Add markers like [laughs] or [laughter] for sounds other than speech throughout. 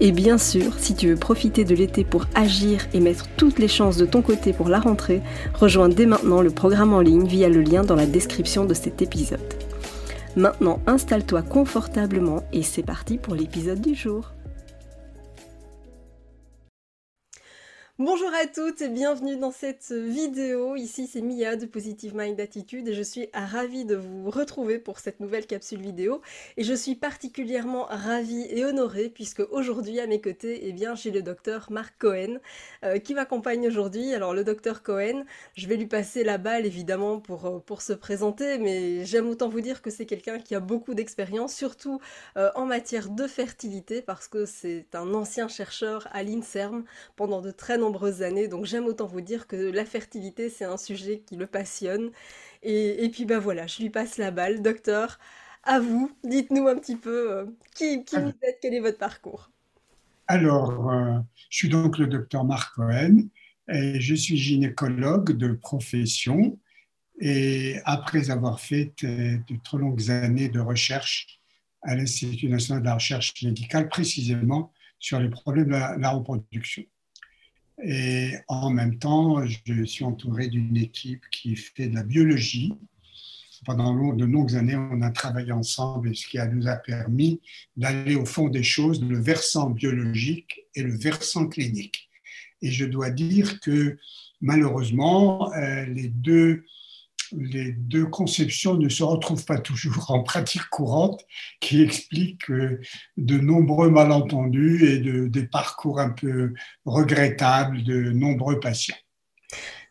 Et bien sûr, si tu veux profiter de l'été pour agir et mettre toutes les chances de ton côté pour la rentrée, rejoins dès maintenant le programme en ligne via le lien dans la description de cet épisode. Maintenant, installe-toi confortablement et c'est parti pour l'épisode du jour. Bonjour à toutes et bienvenue dans cette vidéo. Ici c'est Mia de Positive Mind Attitude et je suis ravie de vous retrouver pour cette nouvelle capsule vidéo. Et je suis particulièrement ravie et honorée puisque aujourd'hui à mes côtés, eh bien, j'ai le docteur Marc Cohen euh, qui m'accompagne aujourd'hui. Alors le docteur Cohen, je vais lui passer la balle évidemment pour, euh, pour se présenter, mais j'aime autant vous dire que c'est quelqu'un qui a beaucoup d'expérience, surtout euh, en matière de fertilité parce que c'est un ancien chercheur à l'INSERM pendant de très nombreuses années. Donc j'aime autant vous dire que la fertilité, c'est un sujet qui le passionne. Et, puis bah voilà, je lui passe la balle. Docteur, à vous, dites-nous un petit peu euh, qui, qui vous êtes, quel est votre parcours? Alors, euh, je suis donc le docteur Marc Cohen et je suis gynécologue de profession. Et après avoir fait de, trop longues années de recherche à l'Institut national de la recherche médicale, précisément sur les problèmes de la reproduction. Et en même temps, je suis entouré d'une équipe qui fait de la biologie. Pendant de longues années, on a travaillé ensemble ce qui nous a permis d'aller au fond des choses, le versant biologique et le versant clinique. Et je dois dire que malheureusement, euh, les deux les deux conceptions ne se retrouvent pas toujours en pratique courante, qui explique de nombreux malentendus et de, des parcours un peu regrettables de nombreux patients.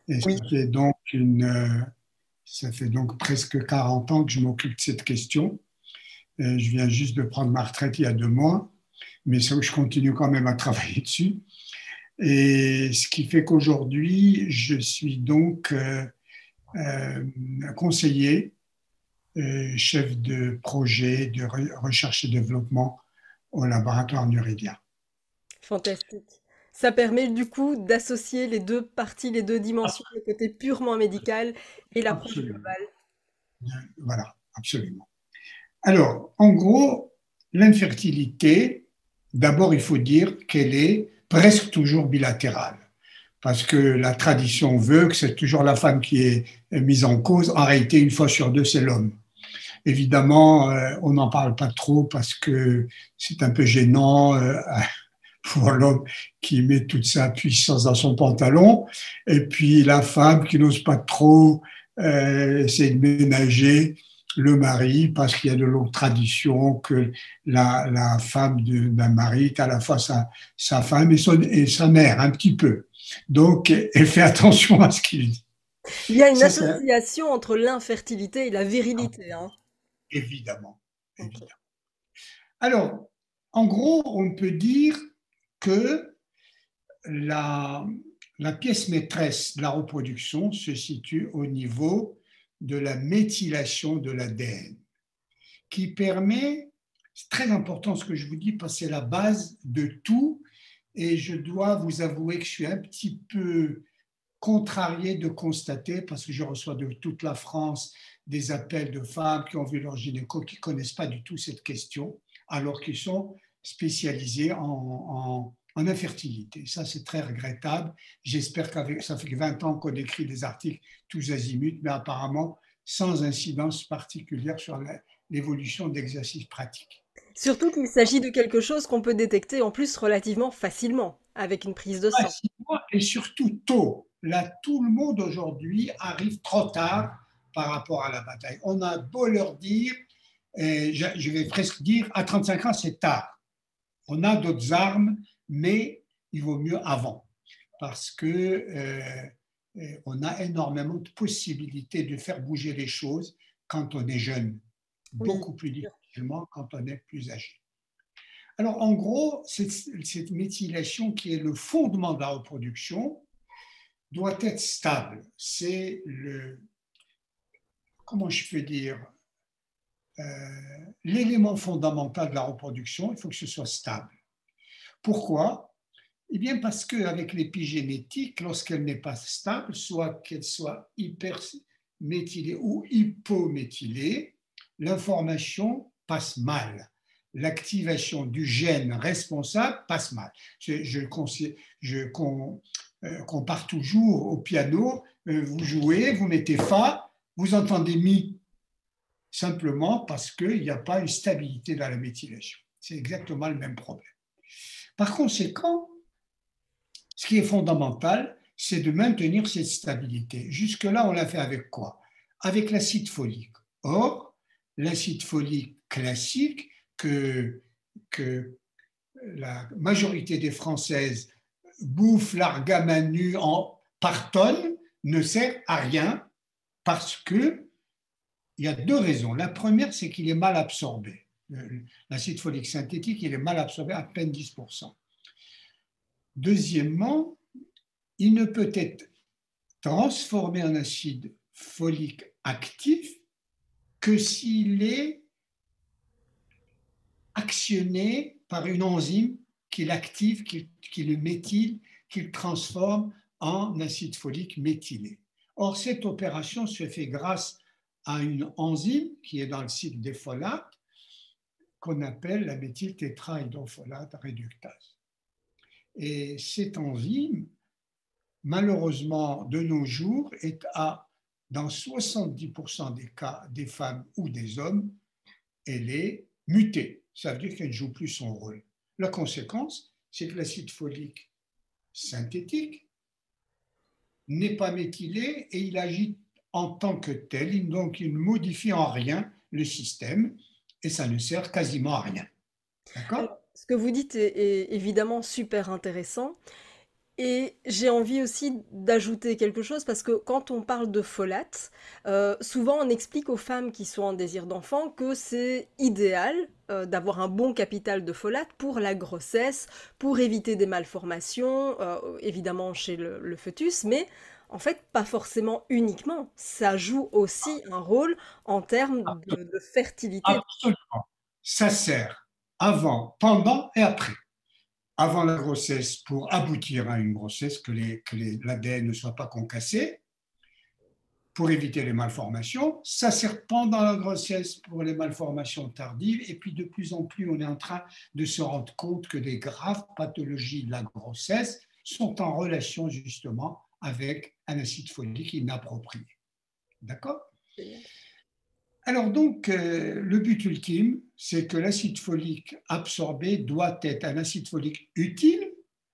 Et ça, fait donc une, ça fait donc presque 40 ans que je m'occupe de cette question. je viens juste de prendre ma retraite il y a deux mois, mais ça, je continue quand même à travailler dessus. Et ce qui fait qu'aujourd'hui, je suis donc euh, euh, conseiller, euh, chef de projet de recherche et développement au laboratoire Nuridien. Fantastique. Ça permet du coup d'associer les deux parties, les deux dimensions, le côté purement médical et l'approche globale. Voilà, absolument. Alors, en gros, l'infertilité, d'abord, il faut dire qu'elle est presque toujours bilatérale parce que la tradition veut que c'est toujours la femme qui est mise en cause. En réalité, une fois sur deux, c'est l'homme. Évidemment, euh, on n'en parle pas trop parce que c'est un peu gênant euh, [laughs] pour l'homme qui met toute sa puissance dans son pantalon, et puis la femme qui n'ose pas trop euh, essayer de ménager le mari parce qu'il y a de longues traditions que la, femme d'un mari est à la fois sa, femme et sa mère, un petit peu. Donc, elle fait attention à ce qu'il dit. Il y a une association entre l'infertilité et la virilité. Hein. Évidemment, évidemment. Alors, en gros, on peut dire que la, la pièce maîtresse de la reproduction se situe au niveau de la méthylation de l'ADN, qui permet, c'est très important ce que je vous dis, parce que c'est la base de tout et je dois vous avouer que je suis un petit peu contrarié de constater, parce que je reçois de toute la France des appels de femmes qui ont vu leur gynéco, qui ne connaissent pas du tout cette question, alors qu'ils sont spécialisés en, infertilité. Ça, c'est très regrettable. J'espère qu'avec ça fait 20 ans qu'on écrit des articles tous azimuts, mais apparemment sans incidence particulière sur l'évolution d'exercices pratiques. Surtout qu'il s'agit de quelque chose qu'on peut détecter en plus relativement facilement avec une prise de sang. Et surtout tôt. là, tout le monde aujourd'hui arrive trop tard par rapport à la bataille. On a beau leur dire, et je vais presque dire, à 35 ans, c'est tard. On a d'autres armes, mais il vaut mieux avant, parce que euh, euh, on a énormément de possibilités de faire bouger les choses quand on est jeune, beaucoup plus quand on est plus âgé. Alors, en gros, cette, cette, méthylation qui est le fondement de la reproduction doit être stable. C'est le, comment je peux dire, euh, l'élément fondamental de la reproduction, il faut que ce soit stable. Pourquoi? Eh bien parce qu'avec l'épigénétique, lorsqu'elle n'est pas stable, soit qu'elle soit hyperméthylée ou hypométhylée, l'information passe mal. L'activation du gène responsable passe mal. Je, je, je euh, compare toujours au piano, euh, vous jouez, vous mettez Fa, vous entendez Mi simplement parce qu'il n'y a pas une stabilité dans la méthylation. C'est exactement le même problème. Par conséquent, ce qui est fondamental, c'est de maintenir cette stabilité. Jusque-là, on l'a fait avec quoi? Avec l'acide folique. Or, l'acide folique classique que, que la majorité des Françaises bouffent l'argamanu en par tonne ne sert à rien parce que il y a deux raisons. La première, c'est qu'il est mal absorbé. L'acide folique synthétique, il est mal absorbé à peine 10%. Deuxièmement, il ne peut être transformé en acide folique actif que s'il est actionné par une enzyme qui l'active, qui, le méthyle, qui le transforme en acide folique méthylé. Or, cette opération se fait grâce à une enzyme qui est dans le cycle des folates qu'on appelle la méthyltétrahydrofolate réductase. Et cette enzyme, malheureusement, de nos jours, est à, dans 70% des cas des femmes ou des hommes, elle est mutée. Ça veut dire qu'elle ne joue plus son rôle. La conséquence, c'est que l'acide folique synthétique n'est pas méthylé et il agit en tant que tel, donc il ne modifie en rien le système et ça ne sert quasiment à rien. D'accord? Ce que vous dites est, évidemment super intéressant. Et j'ai envie aussi d'ajouter quelque chose parce que quand on parle de folate, euh, souvent on explique aux femmes qui sont en désir d'enfant que c'est idéal euh, d'avoir un bon capital de folate pour la grossesse, pour éviter des malformations, euh, évidemment chez le, le, fœtus, mais en fait, pas forcément uniquement. Ça joue aussi un rôle en termes de, fertilité. Absolument. Ça sert avant, pendant et après. Avant la grossesse, pour aboutir à une grossesse, que l'ADN ne soit pas concassé, pour éviter les malformations. Ça sert pendant la grossesse pour les malformations tardives. Et puis de plus en plus, on est en train de se rendre compte que des graves pathologies de la grossesse sont en relation justement avec un acide folique inapproprié. D'accord? Alors donc, euh, le but ultime, c'est que l'acide folique absorbé doit être un acide folique utile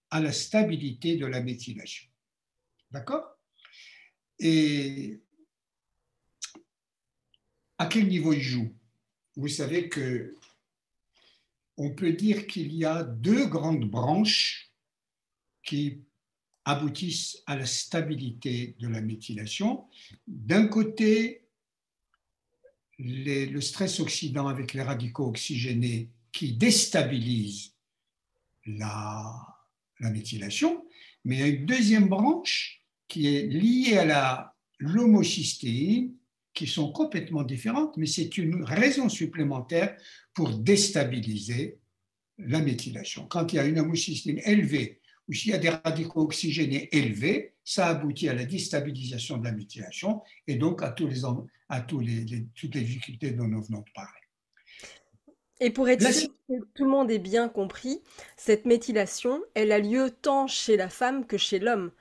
à la stabilité de la méthylation. D'accord? Et à quel niveau il joue? Vous savez que on peut dire qu'il y a deux grandes branches qui aboutissent à la stabilité de la méthylation. D'un côté, le stress oxydant avec les radicaux oxygénés qui déstabilisent la, la méthylation, mais il y a une deuxième branche qui est liée à la l'homocystéine, qui sont complètement différentes, mais c'est une raison supplémentaire pour déstabiliser la méthylation. Quand il y a une homocystéine élevée ou s'il y a des radicaux oxygénés élevés, ça aboutit à la déstabilisation de la méthylation et donc à, tous les, à tous les, toutes les difficultés dont nous venons de parler. Et pour être sûr que tout le monde ait bien compris, cette méthylation, elle a lieu tant chez la femme que chez l'homme.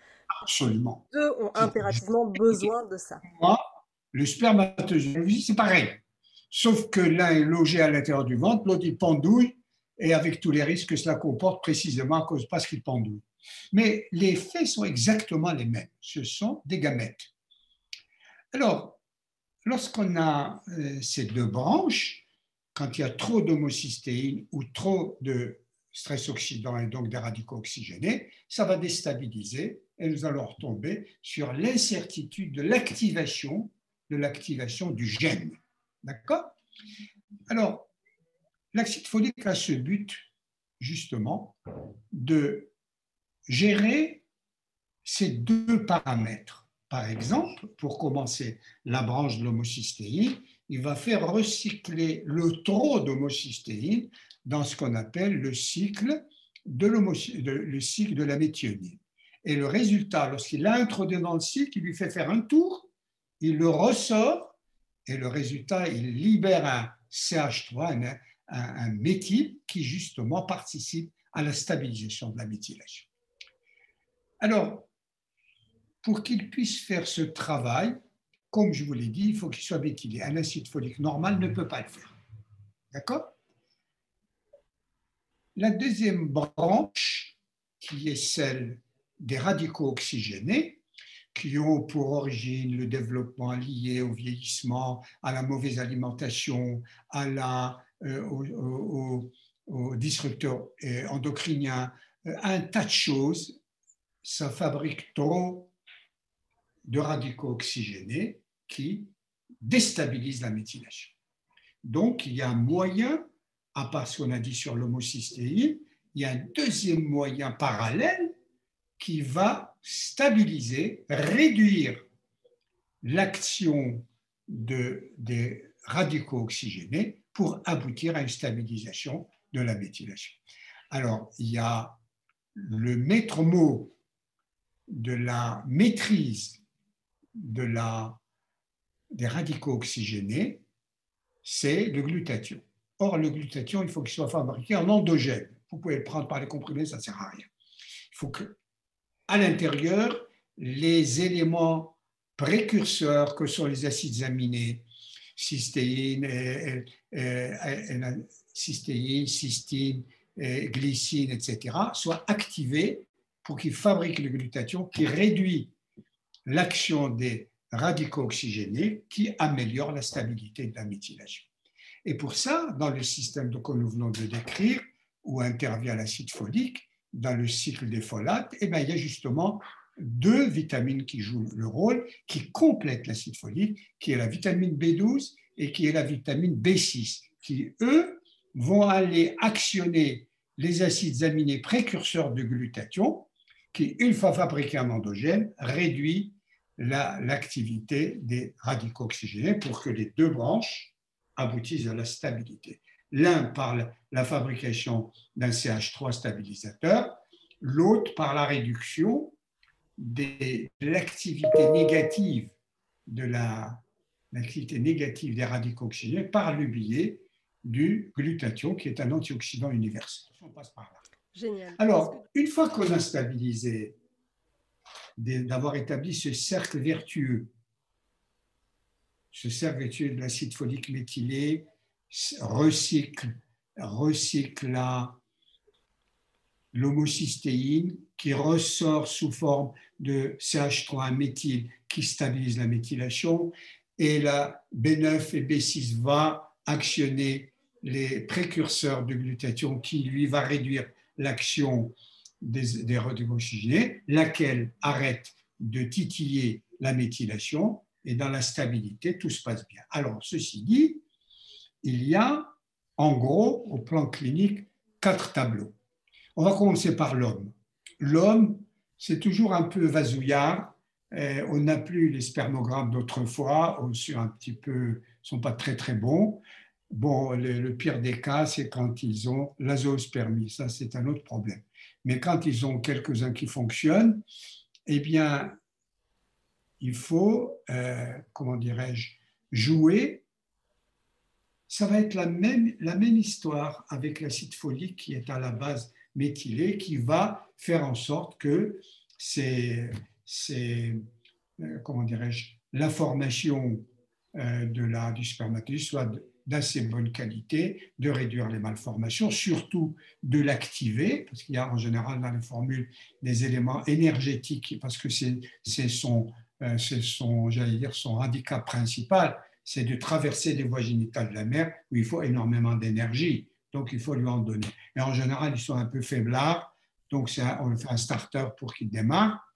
Absolument. Deux ont impérativement besoin de ça. Moi, le spermatozoïde, c'est pareil. Sauf que l'un est logé à l'intérieur du ventre, l'autre il pendouille et avec tous les risques que cela comporte précisément à cause parce qu'il pendouille. Mais les faits sont exactement les mêmes. Ce sont des gamètes. Alors, lorsqu'on a euh, ces deux branches, quand il y a trop d'homocystéine ou trop de stress oxydant et donc des radicaux oxygénés, ça va déstabiliser et nous allons retomber sur l'incertitude de l'activation de l'activation du gène. D'accord? Alors, l'acide folique a ce but, justement, de gérer ces deux paramètres. Par exemple, pour commencer, la branche de l'homocystéine, il va faire recycler le trop d'homocystéine dans ce qu'on appelle le cycle de, le cycle de la méthionine. Et le résultat, lorsqu'il l'introduit dans le cycle, il lui fait faire un tour, il le ressort, et le résultat, il libère un CH3, un, méthyle qui justement participe à la stabilisation de la méthylation. Alors, pour qu'il puisse faire ce travail, comme je vous l'ai dit, il faut qu'il soit méthylé. Un acide folique normal ne peut pas le faire. D'accord? La deuxième branche, qui est celle des radicaux oxygénés, qui ont pour origine le développement lié au vieillissement, à la mauvaise alimentation, à la, euh, aux, disrupteurs euh, endocriniens, euh, un tas de choses, ça fabrique trop de radicaux oxygénés qui déstabilisent la méthylation. Donc, il y a un moyen, à part ce qu'on a dit sur l'homocystéine, il y a un deuxième moyen parallèle qui va stabiliser, réduire l'action de, des radicaux oxygénés pour aboutir à une stabilisation de la méthylation. Alors, il y a le maître mot de la maîtrise de la, des radicaux oxygénés, c'est le glutathion. Or, le glutathion, il faut qu'il soit fabriqué en endogène. Vous pouvez le prendre par les comprimés, ça ne sert à rien. Il faut que, à l'intérieur, les éléments précurseurs que sont les acides aminés, cystéine, cystéine, cystine, glycine, etc., soient activés pour qu'ils fabriquent le glutathion qui réduit l'action des radicaux oxygénés qui améliore la stabilité de la méthylation. Et pour ça, dans le système que nous venons de décrire, où intervient l'acide folique, dans le cycle des folates, eh bien, il y a justement deux vitamines qui jouent le rôle, qui complètent l'acide folique, qui est la vitamine B12 et qui est la vitamine B6, qui, eux, vont aller actionner les acides aminés précurseurs de glutathion, qui, une fois fabriqués en endogène, réduit l'activité des radicaux oxygénés pour que les deux branches aboutissent à la stabilité. L'un par la fabrication d'un CH3 stabilisateur, l'autre par la réduction de l'activité négative de la l'activité négative des radicaux oxygénés par le biais du glutathion, qui est un antioxydant universel. On passe par là. Génial. Alors, une fois qu'on a stabilisé d'avoir établi ce cercle vertueux, ce cercle vertueux de l'acide folique méthylé recycle, recycle l'homocystéine qui ressort sous forme de CH3 méthyle qui stabilise la méthylation et la B9 et B6 va actionner les précurseurs de glutathion qui lui va réduire l'action des, des laquelle arrête de titiller la méthylation et dans la stabilité, tout se passe bien. Alors, ceci dit, il y a en gros, au plan clinique, quatre tableaux. On va commencer par l'homme. L'homme, c'est toujours un peu vasouillard. Euh, on n'a plus les spermogrammes d'autrefois, sont un petit peu, sont pas très très bons. Bon, le, pire des cas, c'est quand ils ont l'azospermie. Ça, c'est un autre problème. Mais quand ils ont quelques-uns qui fonctionnent, eh bien, il faut, euh, comment dirais-je, jouer. Ça va être la même, la histoire avec l'acide folique qui est à la base méthylé, qui va faire en sorte que c'est, euh, comment dirais-je, l'information euh, de la, du spermatozoïde soit d'assez bonne qualité, de réduire les malformations, surtout de l'activer, parce qu'il y a en général dans les formules des éléments énergétiques, parce que c'est son, euh, son j'allais dire, son handicap principal, c'est de traverser les voies génitales de la mère où il faut énormément d'énergie. Donc, il faut lui en donner. Et en général, ils sont un peu faiblards. Donc, on fait un starter pour qu'il démarre.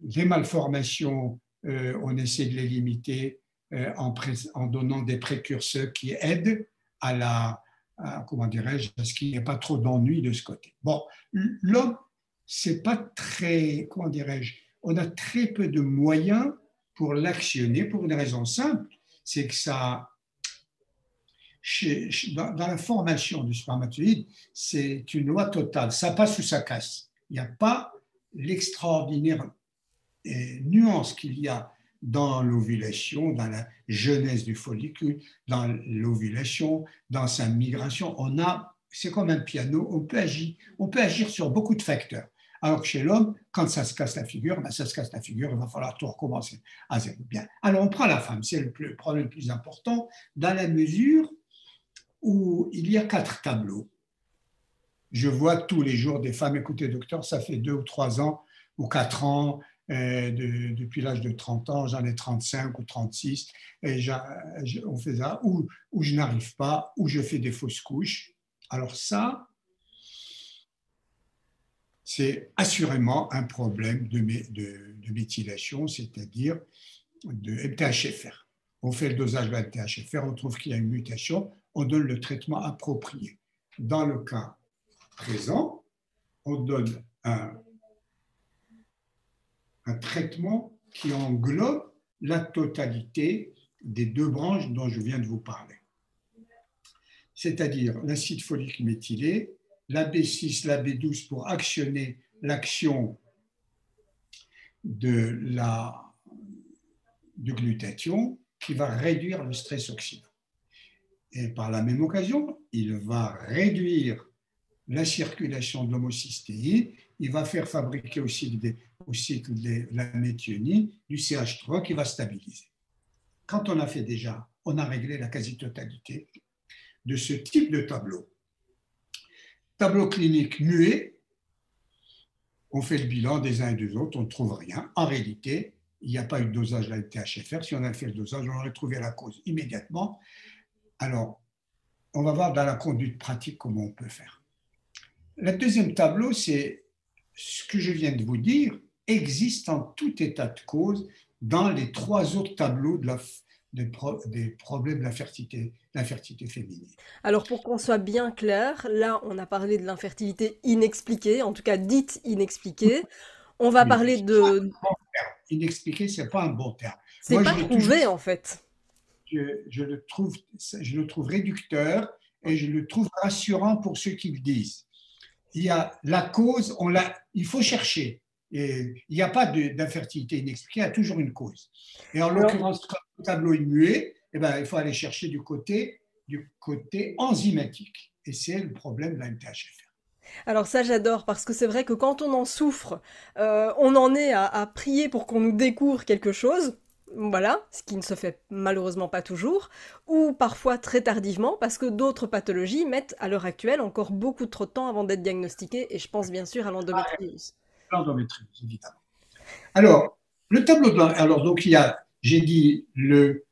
Les malformations, euh, on essaie de les limiter euh, en, donnant des précurseurs qui aident à la, comment dirais-je, ce qu'il n'y ait pas trop d'ennui de ce côté. Bon, l'homme, c'est pas très, comment dirais-je, on a très peu de moyens pour l'actionner pour une raison simple, c'est que ça, dans, la formation du spermatozoïde, c'est une loi totale, ça passe ou ça casse. Il n'y a pas l'extraordinaire nuance qu'il y a dans l'ovulation, dans la jeunesse du follicule, dans l'ovulation, dans sa migration. On a, c'est comme un piano, on peut agir, on peut agir sur beaucoup de facteurs. Alors que chez l'homme, quand ça se casse la figure, ben ça se casse la figure, il va falloir tout recommencer à zéro. Bien. Alors on prend la femme, c'est le, problème le plus important, dans la mesure où il y a quatre tableaux. Je vois tous les jours des femmes, écoutez docteur, ça fait deux ou trois ans ou quatre ans, euh, depuis l'âge de 30 ans, j'en ai 35 ou 36, et on fait ça, ou, je n'arrive pas, ou je fais des fausses couches. Alors ça, c'est assurément un problème de, de, méthylation, c'est-à-dire de MTHFR. On fait le dosage de MTHFR, on trouve qu'il y a une mutation, on donne le traitement approprié. Dans le cas présent, on donne un traitement qui englobe la totalité des deux branches dont je viens de vous parler. C'est-à-dire l'acide folique méthylé, la B6, la B12 pour actionner l'action de la, du glutathion qui va réduire le stress oxydant. Et par la même occasion, il va réduire la circulation de l'homocystéine, il va faire fabriquer aussi au cycle de la méthionine du CH3 qui va stabiliser. Quand on a fait déjà, on a réglé la quasi-totalité de ce type de tableau. Tableau clinique muet, on fait le bilan des uns et des autres, on ne trouve rien. En réalité, il n'y a pas eu de dosage de la THFR. Si on avait fait le dosage, on aurait trouvé la cause immédiatement. Alors, on va voir dans la conduite pratique comment on peut faire. Le deuxième tableau, c'est ce que je viens de vous dire existe en tout état de cause dans les trois autres tableaux de la, des, problèmes de l'infertilité, féminine. Alors pour qu'on soit bien clair, là on a parlé de l'infertilité inexpliquée, en tout cas dite inexpliquée. [laughs] On va parler de... Inexpliqué, c'est pas un bon terme. C'est pas prouvé en fait. Je, je, le trouve, je le trouve réducteur et je le trouve rassurant pour ceux qui le disent il y a la cause, on l'a, il faut chercher. Et il n'y a pas d'infertilité inexpliquée, il y a toujours une cause. Et en l'occurrence, le tableau est muet, eh ben, il faut aller chercher du côté, du côté enzymatique. Et c'est le problème de la MTHFR. Alors ça j'adore parce que c'est vrai que quand on en souffre, euh, on en est à prier pour qu'on nous découvre quelque chose voilà, ce qui ne se fait malheureusement pas toujours, ou parfois très tardivement, parce que d'autres pathologies mettent à l'heure actuelle encore beaucoup trop de temps avant d'être diagnostiquées, et je pense bien sûr à l'endométriose. L'endométriose, évidemment. Alors, le tableau, alors donc il y a, j'ai dit, le,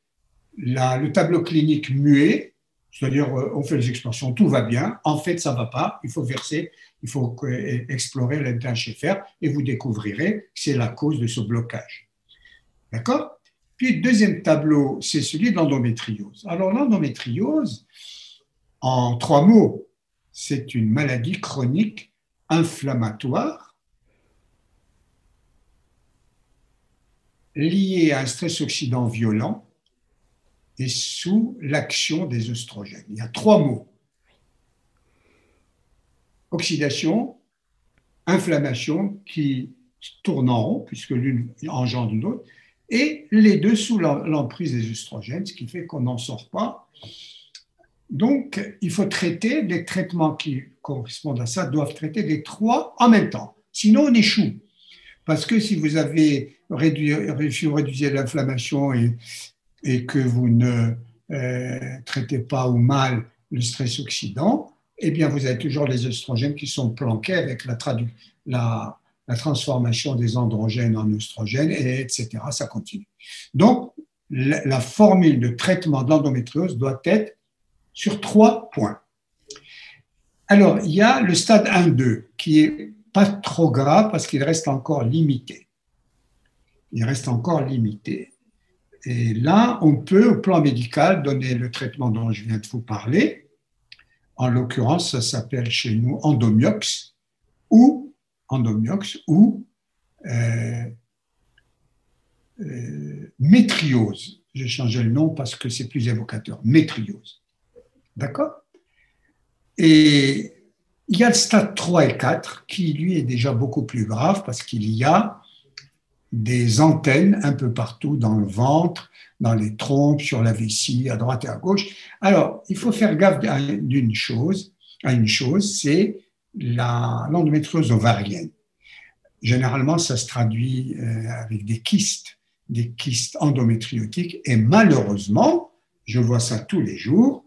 le tableau clinique muet, c'est-à-dire euh, on fait les expansions, tout va bien, en fait ça ne va pas, il faut verser, il faut explorer l'intensifère, et vous découvrirez que c'est la cause de ce blocage. D'accord? Puis deuxième tableau, c'est celui de l'endométriose. Alors l'endométriose, en trois mots, c'est une maladie chronique inflammatoire liée à un stress oxydant violent et sous l'action des oestrogènes. Il y a trois mots. Oxydation, inflammation qui tourne en rond, puisque l'une engendre l'autre, et les deux sous l'emprise des oestrogènes, ce qui fait qu'on n'en sort pas. Donc, il faut traiter, les traitements qui correspondent à ça doivent traiter les trois en même temps. Sinon, on échoue. Parce que si vous avez réduit, si réduisez l'inflammation et, que vous ne euh, traitez pas ou mal le stress oxydant, eh bien, vous avez toujours les oestrogènes qui sont planqués avec la, la, la transformation des androgènes en oestrogènes, et etc. Ça continue. Donc, la, formule de traitement de l'endométriose doit être sur trois points. Alors, il y a le stade 1-2 qui est pas trop grave parce qu'il reste encore limité. Il reste encore limité. Et là, on peut, au plan médical, donner le traitement dont je viens de vous parler. En l'occurrence, ça s'appelle chez nous endomiox ou endomiox ou euh, euh, métriose. J'ai changé le nom parce que c'est plus évocateur. Métriose. D'accord? Et il y a le stade 3 et 4 qui, lui, est déjà beaucoup plus grave parce qu'il y a des antennes un peu partout dans le ventre, dans les trompes, sur la vessie, à droite et à gauche. Alors, il faut faire gaffe d'une chose, à une chose, c'est l'endométriose ovarienne. Généralement, ça se traduit euh, avec des kystes, des kystes endométriotiques, et malheureusement, je vois ça tous les jours,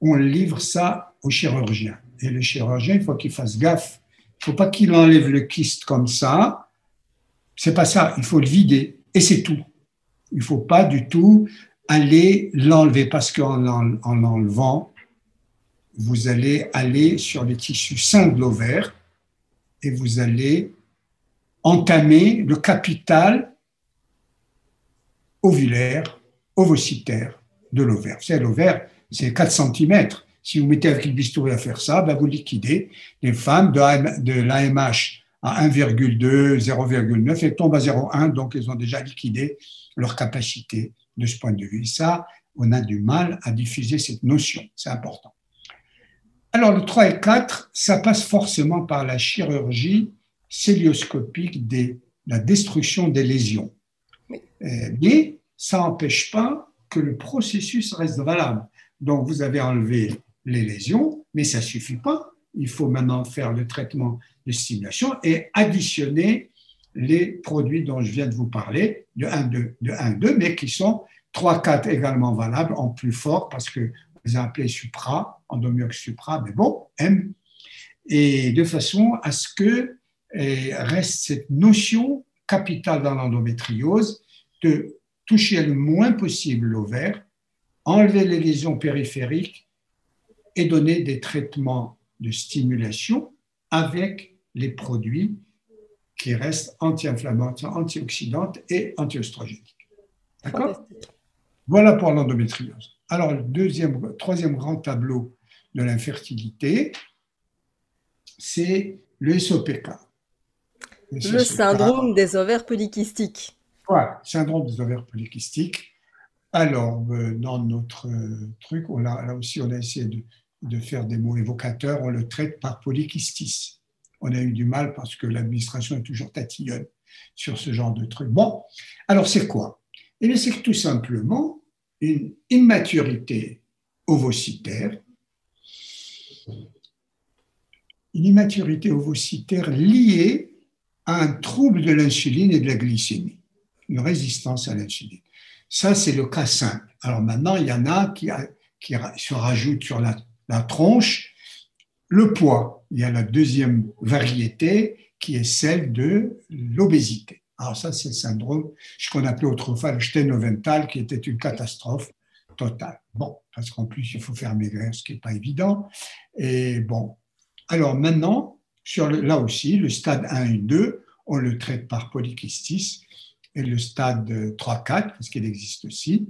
on livre ça au chirurgien. Et le chirurgien, il faut qu'il fasse gaffe. Il ne faut pas qu'il enlève le kyste comme ça. C'est pas ça. Il faut le vider. Et c'est tout. Il ne faut pas du tout aller l'enlever parce qu'en en vous allez aller sur les tissus sains de l'ovaire et vous allez entamer le capital ovulaire, ovocytaire de l'ovaire. Vous savez, l'ovaire, c'est 4 cm. Si vous mettez avec le bistouri à faire ça, ben vous liquidez les femmes de, l'AMH à 1,2, 0,9, elles tombent à 0,1, donc elles ont déjà liquidé leur capacité de ce point de vue. Et ça, on a du mal à diffuser cette notion, c'est important. Alors le 3 et 4, ça passe forcément par la chirurgie célioscopique de la destruction des lésions. Euh, mais ça n'empêche pas que le processus reste valable. Donc vous avez enlevé les lésions, mais ça ne suffit pas. Il faut maintenant faire le traitement de stimulation et additionner les produits dont je viens de vous parler, de 1, 2, de 1, 2 mais qui sont 3, 4 également valables en plus fort parce que vous appelez supra, endomiox supra, mais bon, M, et de façon à ce que eh, reste cette notion capitale dans l'endométriose de toucher le moins possible l'ovaire, enlever les lésions périphériques et donner des traitements de stimulation avec les produits qui restent anti-inflammatoires, antioxydantes et antioestrogéniques. D'accord? Voilà pour l'endométriose. Alors, le deuxième, troisième grand tableau de l'infertilité, c'est le SOPK. Le, syndrome des ovaires polykystiques. Voilà, syndrome des ovaires polykystiques. Alors, euh, dans notre euh, truc, on a, là aussi, on a essayé de de faire des mots évocateurs, on le traite par polykystis. On a eu du mal parce que l'administration est toujours tatillonne sur ce genre de truc. Bon, alors c'est quoi? Eh bien, c'est tout simplement une immaturité ovocytaire, une immaturité ovocytaire liée à un trouble de l'insuline et de la glycémie, une résistance à l'insuline. Ça, c'est le cas simple. Alors maintenant, il y en a qui, qui se rajoutent sur la la tronche, le poids. Il y a la deuxième variété qui est celle de l'obésité. Alors ça, c'est le syndrome, ce qu'on appelait autrefois le sténovental, qui était une catastrophe totale. Bon, parce qu'en plus, il faut faire maigrir, ce qui n'est pas évident. Et bon, alors maintenant, sur là aussi, le stade 1 et 2, on le traite par polykystis, et le stade 3-4, parce qu'il existe aussi,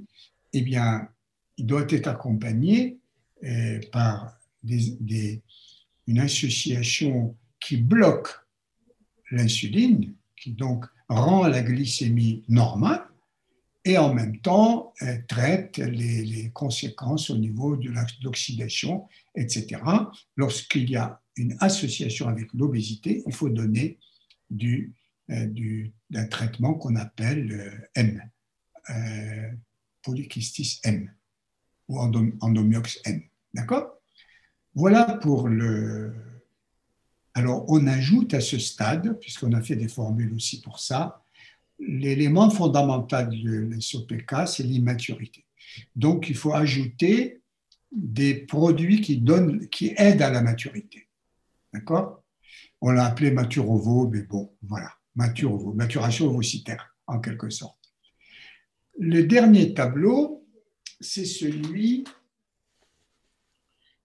eh bien, il doit être accompagné euh, par une association qui bloque l'insuline, qui donc rend la glycémie normale, et en même temps traite les, conséquences au niveau de l'oxydation, etc. Lorsqu'il y a une association avec l'obésité, il faut donner du, euh, du, un traitement qu'on appelle euh, M, euh, polykystis M ou endomyox N. D'accord? Voilà pour le. Alors, on ajoute à ce stade, puisqu'on a fait des formules aussi pour ça, l'élément fondamental de l'SOPK, c'est l'immaturité. Donc, il faut ajouter des produits qui, donnent, qui aident à la maturité. D'accord? On l'a appelé mature ovo, mais bon, voilà, mature ovo, maturation ovocitaire, en quelque sorte. Le dernier tableau, c'est celui.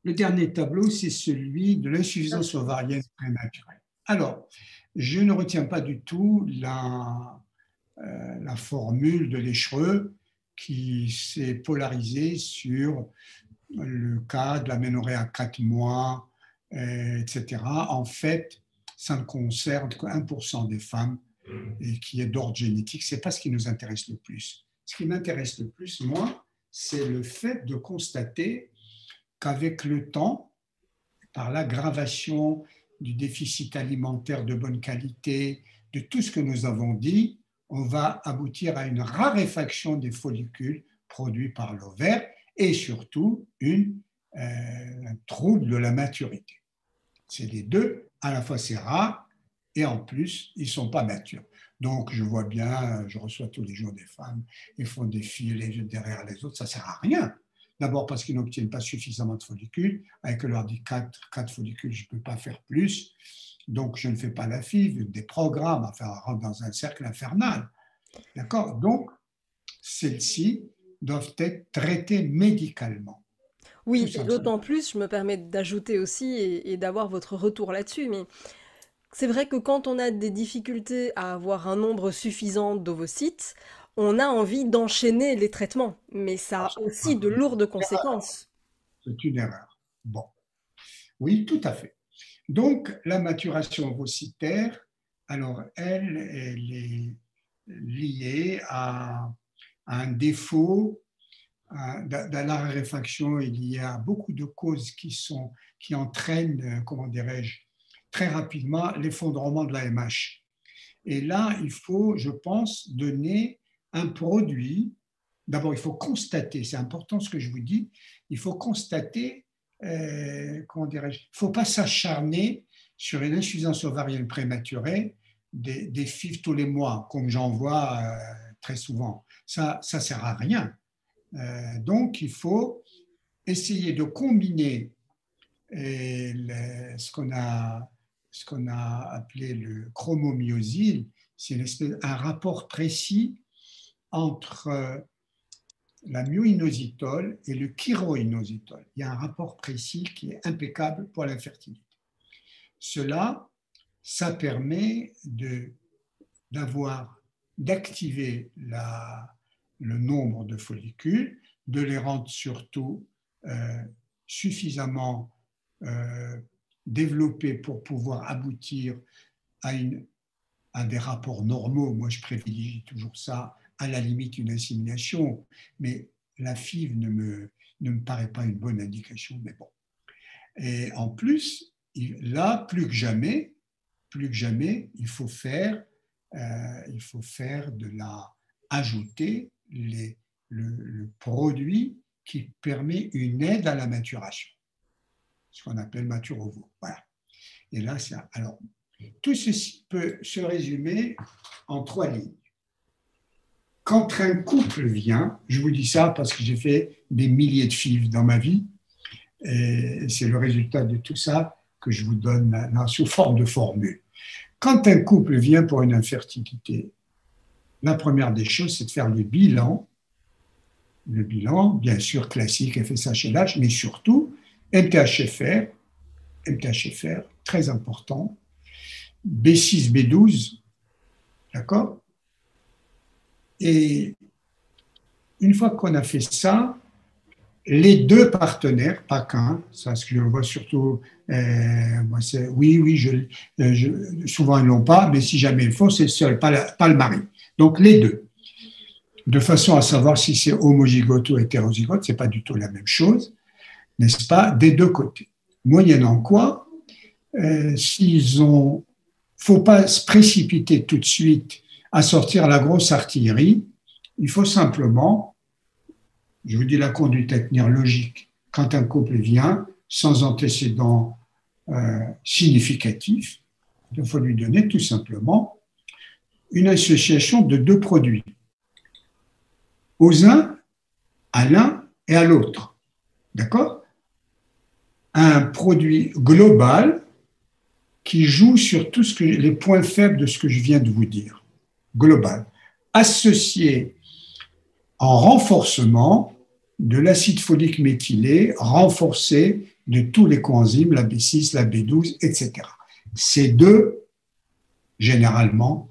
Le dernier tableau, c'est celui de l'insuffisance ovarienne prématurée. Alors, je ne retiens pas du tout la, euh, formule de l'échereux qui s'est polarisée sur le cas de la ménorrhée à 4 mois, euh, etc. En fait, ça ne concerne que 1% des femmes et qui est d'ordre génétique. Ce n'est pas ce qui nous intéresse le plus. Ce qui m'intéresse le plus, moi, c'est le fait de constater qu'avec le temps, par l'aggravation du déficit alimentaire de bonne qualité, de tout ce que nous avons dit, on va aboutir à une raréfaction des follicules produits par l'ovaire et surtout une, euh, un trouble de la maturité. C'est les deux, à la fois c'est rare et en plus ils ne sont pas matures. Donc je vois bien, je reçois tous les jours des femmes, ils font des filles les unes derrière les autres, ça ne sert à rien. D'abord parce qu'ils n'obtiennent pas suffisamment de follicules, avec leur dit 4, 4 follicules, je ne peux pas faire plus. Donc je ne fais pas la fille, des programmes, enfin on rentre dans un cercle infernal. D'accord? Donc celles-ci doivent être traitées médicalement. Oui, d'autant plus, je me permets d'ajouter aussi et, d'avoir votre retour là-dessus, mais c'est vrai que quand on a des difficultés à avoir un nombre suffisant d'ovocytes, on a envie d'enchaîner les traitements, mais ça a ah, aussi de lourdes conséquences. C'est une erreur. Bon. Oui, tout à fait. Donc, la maturation ovocytaire, alors elle, elle est liée à un défaut dans la raréfaction, il y a beaucoup de causes qui, sont, qui entraînent, euh, comment dirais-je, très rapidement l'effondrement de la MH. Et là, il faut, je pense, donner un produit. D'abord, il faut constater, c'est important ce que je vous dis, il faut constater, euh, comment dirais-je, il ne faut pas s'acharner sur une insuffisance ovarienne prématurée des, des FIV tous les mois, comme j'en vois euh, très souvent. Ça ne sert à rien. Euh, donc, il faut essayer de combiner ce qu'on a, ce qu'on a appelé le chromomyosile, c'est un rapport précis entre euh, la myoinositol et le chiroinositol. Il y a un rapport précis qui est impeccable pour la fertilité. Cela, ça permet d'avoir, d'activer le nombre de follicules, de les rendre surtout euh, suffisamment euh, développés pour pouvoir aboutir à, des rapports normaux. Moi, je privilégie toujours ça, à la limite une insémination, mais la FIV ne me, ne me paraît pas une bonne indication, mais bon. Et en plus, là, plus que jamais, plus que jamais, il faut faire, euh, il faut faire de la ajouter le, produit qui permet une aide à la maturation, ce qu'on appelle mature ovo. Voilà. Et là, ça. Alors, tout ceci peut se résumer en trois lignes. Quand un couple vient, je vous dis ça parce que j'ai fait des milliers de FIV dans ma vie, et c'est le résultat de tout ça que je vous donne maintenant sous forme de formule. Quand un couple vient pour une infertilité, la première des choses, c'est de faire le bilan. Le bilan, bien sûr, classique, FSH-LH, mais surtout MTHFR, très important, B6, B12, d'accord? Et une fois qu'on a fait ça, les deux partenaires, pas qu'un, ça ce que je vois surtout, euh, moi oui, oui, euh, souvent ils l'ont pas, mais si jamais il faut, c'est seul, pas, pas le mari. Donc les deux. De façon à savoir si c'est homozygote ou hétérozygote, ce n'est pas du tout la même chose, n'est-ce pas, des deux côtés. Moyennant quoi, euh, s'ils ont. faut pas se précipiter tout de suite à sortir la grosse artillerie, il faut simplement, je vous dis la conduite à tenir logique, quand un couple vient sans antécédent euh, significatif, il faut lui donner tout simplement une association de deux produits, aux uns, à l'un et à l'autre. D'accord? Un produit global qui joue sur tous les points faibles de ce que je viens de vous dire. Global. Associé en renforcement de l'acide folique méthylé, renforcé de tous les coenzymes, la B6, la B12, etc. Ces deux, généralement,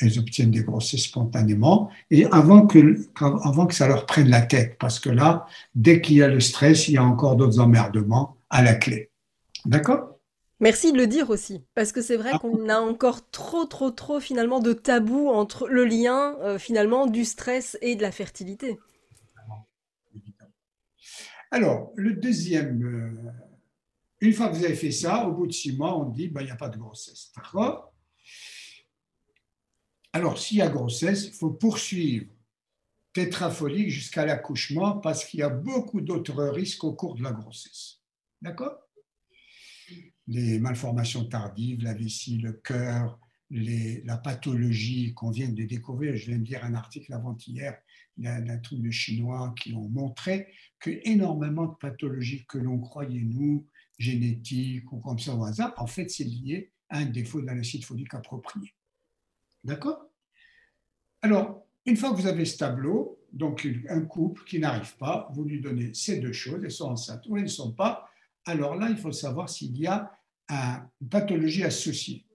elles obtiennent des grossesses spontanément et avant que, avant que ça leur prenne la tête, parce que là, dès qu'il y a le stress, il y a encore d'autres emmerdements à la clé. D'accord? Merci de le dire aussi, parce que c'est vrai ah. qu'on a encore trop, trop, trop finalement de tabous entre le lien euh, finalement du stress et de la fertilité. Alors, le deuxième, euh, une fois que vous avez fait ça, au bout de six mois, on dit, ben, il n'y a pas de grossesse. D'accord? Alors, s'il y a grossesse, il faut poursuivre tétrafolique jusqu'à l'accouchement parce qu'il y a beaucoup d'autres risques au cours de la grossesse. D'accord? Les malformations tardives, la vessie, le cœur, la pathologie qu'on vient de découvrir. Je viens de lire un article avant-hier d'un truc de chinois qui ont montré que énormément de pathologies que l'on croyait, nous, génétiques ou comme ça au hasard, en fait, c'est lié à un défaut d'un acide folique approprié. D'accord? Alors, une fois que vous avez ce tableau, donc un couple qui n'arrive pas, vous lui donnez ces deux choses, elles sont enceintes ou elles ne sont pas, alors là, il faut savoir s'il y a une pathologie associée.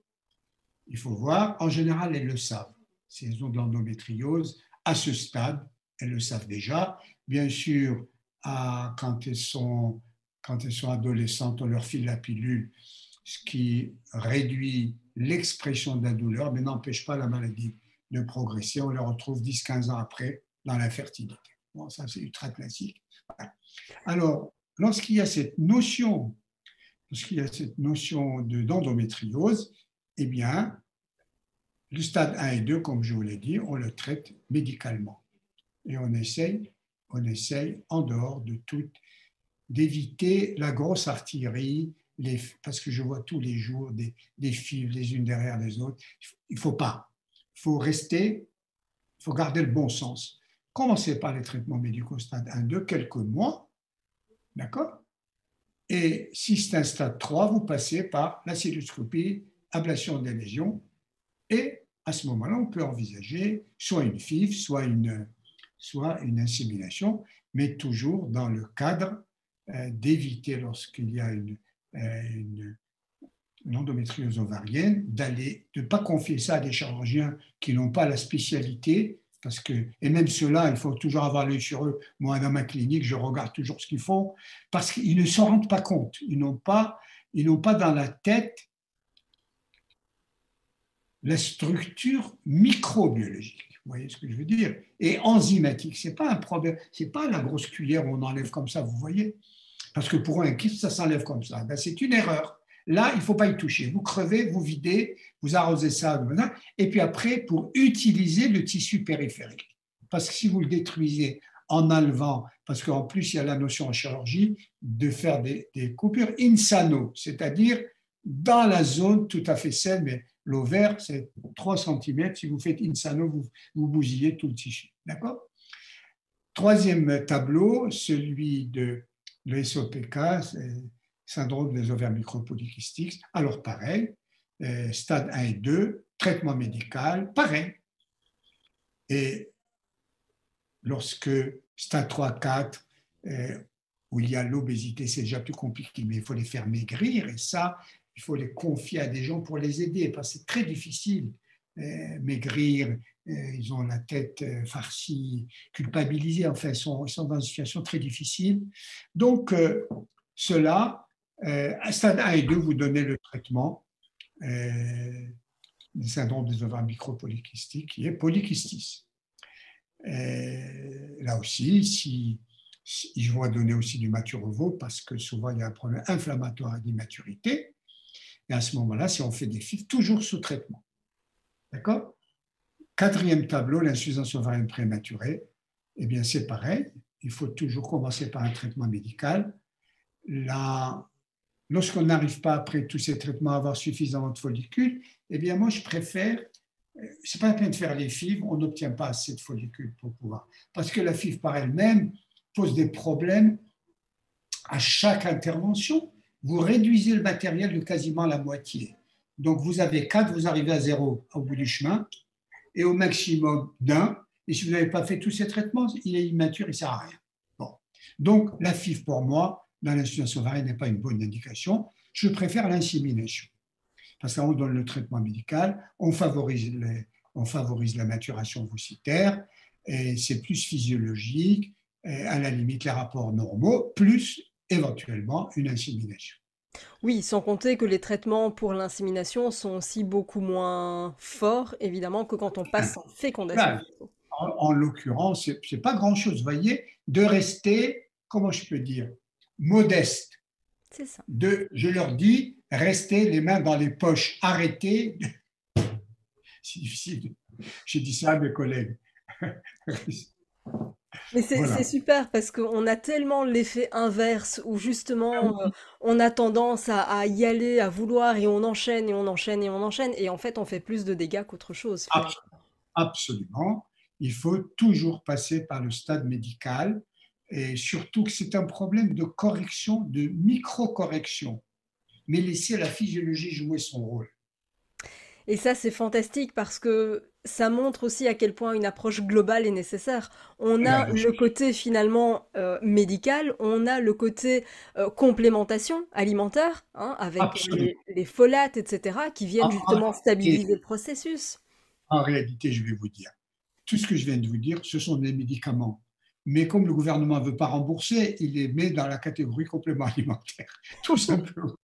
Il faut voir, en général, elles le savent. Si elles ont de l'endométriose, à ce stade, elles le savent déjà. Bien sûr, quand, elles sont, adolescentes, on leur file la pilule, ce qui réduit l'expression de la douleur, mais n'empêche pas la maladie de progresser. On les retrouve 10-15 ans après dans l'infertilité. Bon, ça, c'est ultra classique. Alors, lorsqu'il y a cette notion, lorsqu'il y a cette notion d'endométriose, eh bien, le stade 1 et 2, comme je vous l'ai dit, on le traite médicalement. Et on essaye, on essaye en dehors de tout, d'éviter la grosse artillerie, parce que je vois tous les jours des, des fives les unes derrière les autres. Il ne faut pas. Il faut rester, il faut garder le bon sens. Commencez par les traitements médicaux stade 1, 2, quelques mois, d'accord? Et si c'est un stade 3, vous passez par la celluloscopie, ablation des lésions, et à ce moment-là, on peut envisager soit une FIV, soit une, soit une insémination, mais toujours dans le cadre euh, d'éviter, lorsqu'il y a une, euh, une, endométriose ovarienne, de ne pas confier ça à des chirurgiens qui n'ont pas la spécialité, parce que, et même ceux-là, il faut toujours avoir l'œil sur eux. Moi, dans ma clinique, je regarde toujours ce qu'ils font, parce qu'ils ne s'en rendent pas compte. Ils n'ont pas, ils n'ont pas dans la tête la structure microbiologique. Vous voyez ce que je veux dire? Et enzymatique, ce n'est pas un problème, ce n'est pas la grosse cuillère où on enlève comme ça, vous voyez? Parce que pour un kyste, ça s'enlève comme ça. Ben, c'est une erreur. Là, il ne faut pas y toucher. Vous crevez, vous videz, vous arrosez ça, et puis après, pour utiliser le tissu périphérique. Parce que si vous le détruisez en enlevant, parce qu'en plus, il y a la notion en chirurgie de faire des, coupures insano, c'est-à-dire dans la zone tout à fait saine, mais L'ovaire, c'est 3 cm. Si vous faites insano, vous, vous bousillez tout le tissu. D'accord? Troisième tableau, celui de l'SOPK, syndrome des ovaires micropolykystiques. Alors, pareil, euh, stade 1 et 2, traitement médical, pareil. Et lorsque stade 3, 4, euh, où il y a l'obésité, c'est déjà plus compliqué, mais il faut les faire maigrir. Et ça, il faut les confier à des gens pour les aider, parce que c'est très difficile. Euh, maigrir, ils ont la tête farcie, culpabilisés, enfin, ils sont, dans une situation très difficile. Donc, cela, à stade 1 et 2, vous donnez le traitement du syndrome des ovaires micropolykystiques, qui est polykystis. là aussi, si, si, je vais donner aussi du maturovo, parce que souvent il y a un problème inflammatoire d'immaturité, et à ce moment-là, si on fait des FIV, toujours sous traitement. D'accord? Quatrième tableau, l'insuffisance ovarienne prématurée. Eh bien, c'est pareil. Il faut toujours commencer par un traitement médical. Là, lorsqu'on n'arrive pas, après tous ces traitements, à avoir suffisamment de follicules, eh bien, moi, je préfère c'est pas la peine de faire les FIV, on n'obtient pas assez de follicules pour pouvoir. Parce que la FIV par elle-même pose des problèmes à chaque intervention. Vous réduisez le matériel de quasiment la moitié. Donc vous avez 4, vous arrivez à 0 au bout du chemin, et au maximum d'un. Et si vous n'avez pas fait tous ces traitements, il est immature, il ne sert à rien. Bon. Donc la FIV pour moi, dans l'insuffisance ovarienne, n'est pas une bonne indication. Je préfère l'insémination parce qu'on donne le traitement médical, on favorise, on favorise la maturation vocitaire, et c'est plus physiologique, à la limite les rapports normaux, plus éventuellement une insémination. Oui, sans compter que les traitements pour l'insémination sont aussi beaucoup moins forts, évidemment, que quand on passe en fécondation. En, l'occurrence, ce n'est pas grand-chose, voyez, de rester, comment je peux dire, modeste. C'est ça. Je leur dis, restez les mains dans les poches, arrêtez. [laughs] C'est difficile. J'ai dit ça à mes collègues. [laughs] Mais c'est super parce qu'on a tellement l'effet inverse où justement ah euh, on a tendance à, y aller, à vouloir et on enchaîne et on enchaîne et on enchaîne et en fait on fait plus de dégâts qu'autre chose. Absolument. Il faut toujours passer par le stade médical et surtout que c'est un problème de correction, de micro-correction mais laisser la physiologie jouer son rôle. Et ça, c'est fantastique parce que ça montre aussi à quel point une approche globale est nécessaire. On a le côté finalement euh, médical, on a le côté euh, complémentation alimentaire, hein, avec les, folates, etc., qui viennent justement stabiliser le processus. En réalité, je vais vous dire, tout ce que je viens de vous dire, ce sont des médicaments. Mais comme le gouvernement ne veut pas rembourser, il les met dans la catégorie complément alimentaire, [laughs] tout simplement.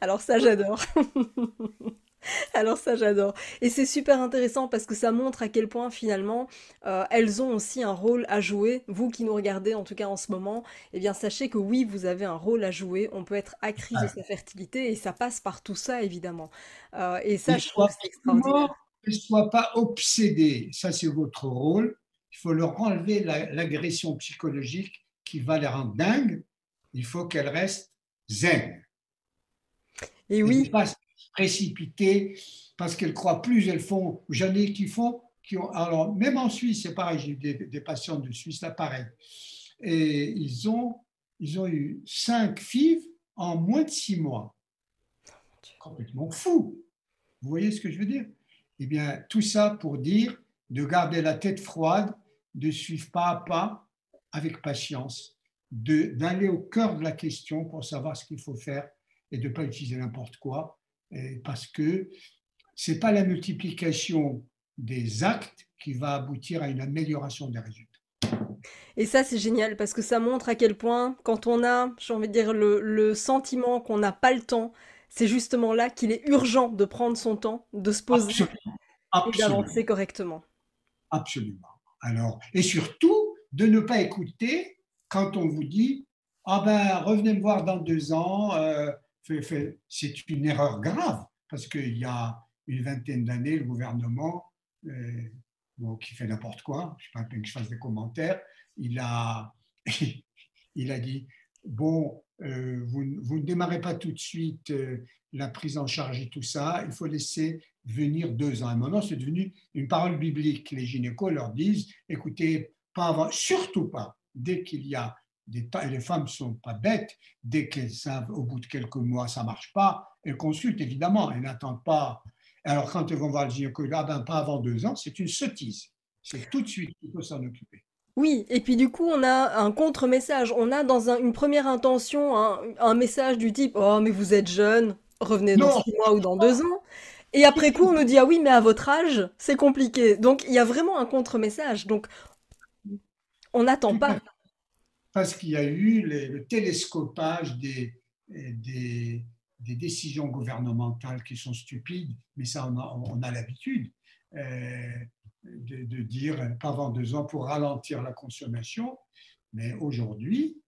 Alors ça, j'adore. [laughs] Alors ça, j'adore. Et c'est super intéressant parce que ça montre à quel point finalement euh, elles ont aussi un rôle à jouer. Vous qui nous regardez en tout cas en ce moment, eh bien sachez que oui, vous avez un rôle à jouer. On peut être actrice de sa fertilité et ça passe par tout ça évidemment. Euh, et ça, je trouve c'est extraordinaire. Ne sois pas obsédé, ça c'est votre rôle. Il faut leur enlever l'agression psychologique qui va les rendre dingues. Il faut qu'elles restent zen. Et oui. pas précipiter parce qu'elles croient plus elles font. J'en ai qui font, qui ont. Alors, même en Suisse, c'est pareil, j'ai eu des, patients de Suisse là, pareil. Et ils ont, ils ont eu cinq FIV en moins de six mois. Complètement fou. Vous voyez ce que je veux dire? Eh bien, tout ça pour dire de garder la tête froide, de suivre pas à pas, avec patience, d'aller au cœur de la question pour savoir ce qu'il faut faire et de ne pas utiliser n'importe quoi, parce que ce n'est pas la multiplication des actes qui va aboutir à une amélioration des résultats. Et ça, c'est génial parce que ça montre à quel point, quand on a, j'ai envie de dire, le, sentiment qu'on n'a pas le temps, c'est justement là qu'il est urgent de prendre son temps, de se poser et d'avancer correctement. Absolument. Alors, et surtout, de ne pas écouter quand on vous dit Ah ben, revenez me voir dans deux ans, euh, c'est une erreur grave, parce qu'il y a une vingtaine d'années, le gouvernement, euh, qui fait n'importe quoi, je ne sais pas que je fasse des commentaires, il a, [laughs] il a dit, bon, euh, vous, ne démarrez pas tout de suite la prise en charge et tout ça, il faut laisser venir deux ans. Et maintenant, c'est devenu une parole biblique. Les gynécos leur disent, écoutez, pas avant, surtout pas, dès qu'il y a les femmes ne sont pas bêtes, dès qu'elles savent au bout de quelques mois ça ne marche pas, elles consultent évidemment, elles n'attendent pas. Alors quand elles vont voir le gynécologue, ah ben, pas avant deux ans, c'est une sottise. C'est tout de suite qu'il faut s'en occuper. Oui, et puis du coup, on a un contre-message. On a dans une première intention un, message du type Oh, mais vous êtes jeune, revenez dans six mois ou dans deux ans. Et après coup, on nous dit Ah oui, mais à votre âge, c'est compliqué. Donc il y a vraiment un contre-message. Donc on n'attend pas parce qu'il y a eu le télescopage des, des, décisions gouvernementales qui sont stupides, mais ça, on a, l'habitude euh, de, dire pas avant deux ans pour ralentir la consommation. Mais aujourd'hui,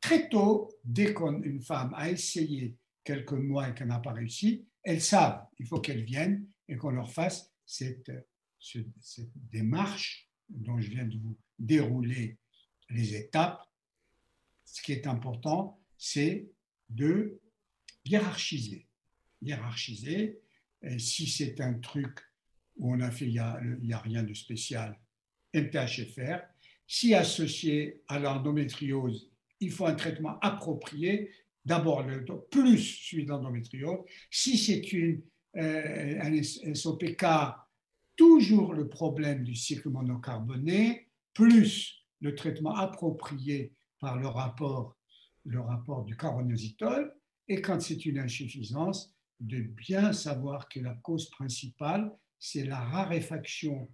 très tôt, dès qu'une femme a essayé quelques mois et qu'elle n'a pas réussi, elles savent qu'il faut qu'elles viennent et qu'on leur fasse cette, démarche dont je viens de vous dérouler les étapes ce qui est important, c'est de hiérarchiser. Hiérarchiser, si c'est un truc où on a fait, il n'y a, rien de spécial, MTHFR. Si associé à l'endométriose, il faut un traitement approprié, d'abord plus celui d'endométriose. Si c'est une, euh, un SOPK, toujours le problème du cycle monocarboné, plus le traitement approprié par le rapport, le rapport du caronositol. Et quand c'est une insuffisance, de bien savoir que la cause principale, c'est la raréfaction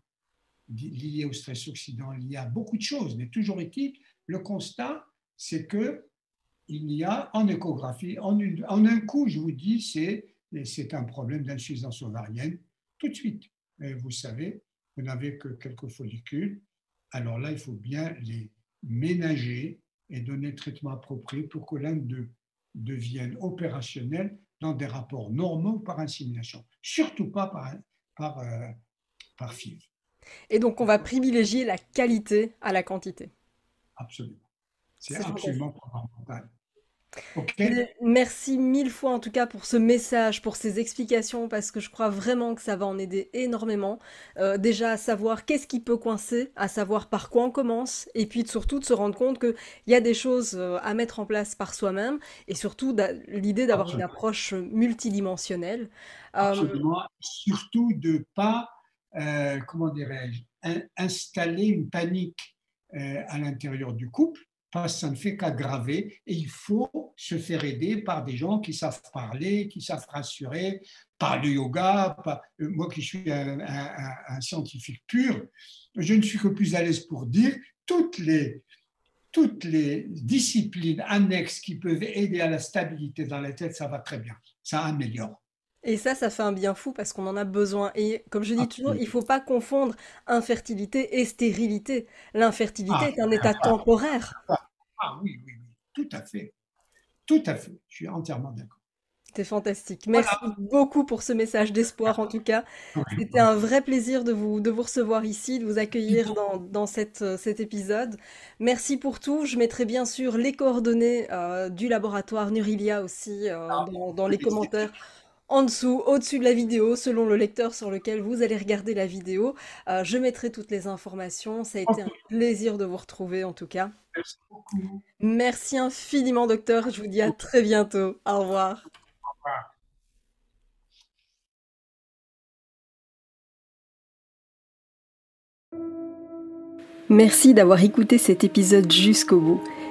liée au stress oxydant, liée à beaucoup de choses. Mais toujours est-il, le constat, c'est que il y a en échographie, en, en un coup, je vous dis, c'est, c'est un problème d'insuffisance ovarienne tout de suite. vous savez, vous n'avez que quelques follicules. Alors là, il faut bien les ménager et donner le traitement approprié pour que l'un d'eux devienne opérationnel dans des rapports normaux par insémination, surtout pas par, par, euh, par FIV. Et donc, on va privilégier la qualité à la quantité. Absolument. C'est absolument fondamental. Merci mille fois en tout cas pour ce message, pour ces explications, parce que je crois vraiment que ça va en aider énormément. Euh, déjà à savoir qu'est-ce qui peut coincer, à savoir par quoi on commence, et puis surtout de se rendre compte qu'il y a des choses euh, à mettre en place par soi-même, et surtout l'idée d'avoir une approche multidimensionnelle. Euh, Absolument. Surtout de ne pas, comment dirais-je, installer une panique à l'intérieur du couple ça ne fait qu'aggraver et il faut se faire aider par des gens qui savent parler, qui savent rassurer, par le yoga. Euh, moi qui suis un, scientifique pur, je ne suis que plus à l'aise pour dire toutes les, toutes les disciplines annexes qui peuvent aider à la stabilité dans la tête, ça va très bien, ça améliore. Et ça, ça fait un bien fou parce qu'on en a besoin. Et comme je dis toujours, il ne faut pas confondre infertilité et stérilité. L'infertilité ah, est un état ah, temporaire. Ah, oui, oui, oui, tout à fait. Tout à fait. Je suis entièrement d'accord. C'est fantastique. Merci beaucoup pour ce message d'espoir en tout cas. C'était un vrai plaisir de vous, de vous recevoir ici, de vous accueillir dans, dans cette, euh, cet épisode. Merci pour tout. Je mettrai bien sûr les coordonnées euh, du laboratoire Nurilia aussi euh, ah, dans, dans les commentaires en dessous, au-dessus de la vidéo, selon le lecteur sur lequel vous allez regarder la vidéo. Euh, je mettrai toutes les informations. Ça a été un plaisir de vous retrouver en tout cas. Merci beaucoup. Merci infiniment, docteur. Je vous dis à très bientôt. Au revoir. Au revoir. Merci d'avoir écouté cet épisode jusqu'au bout.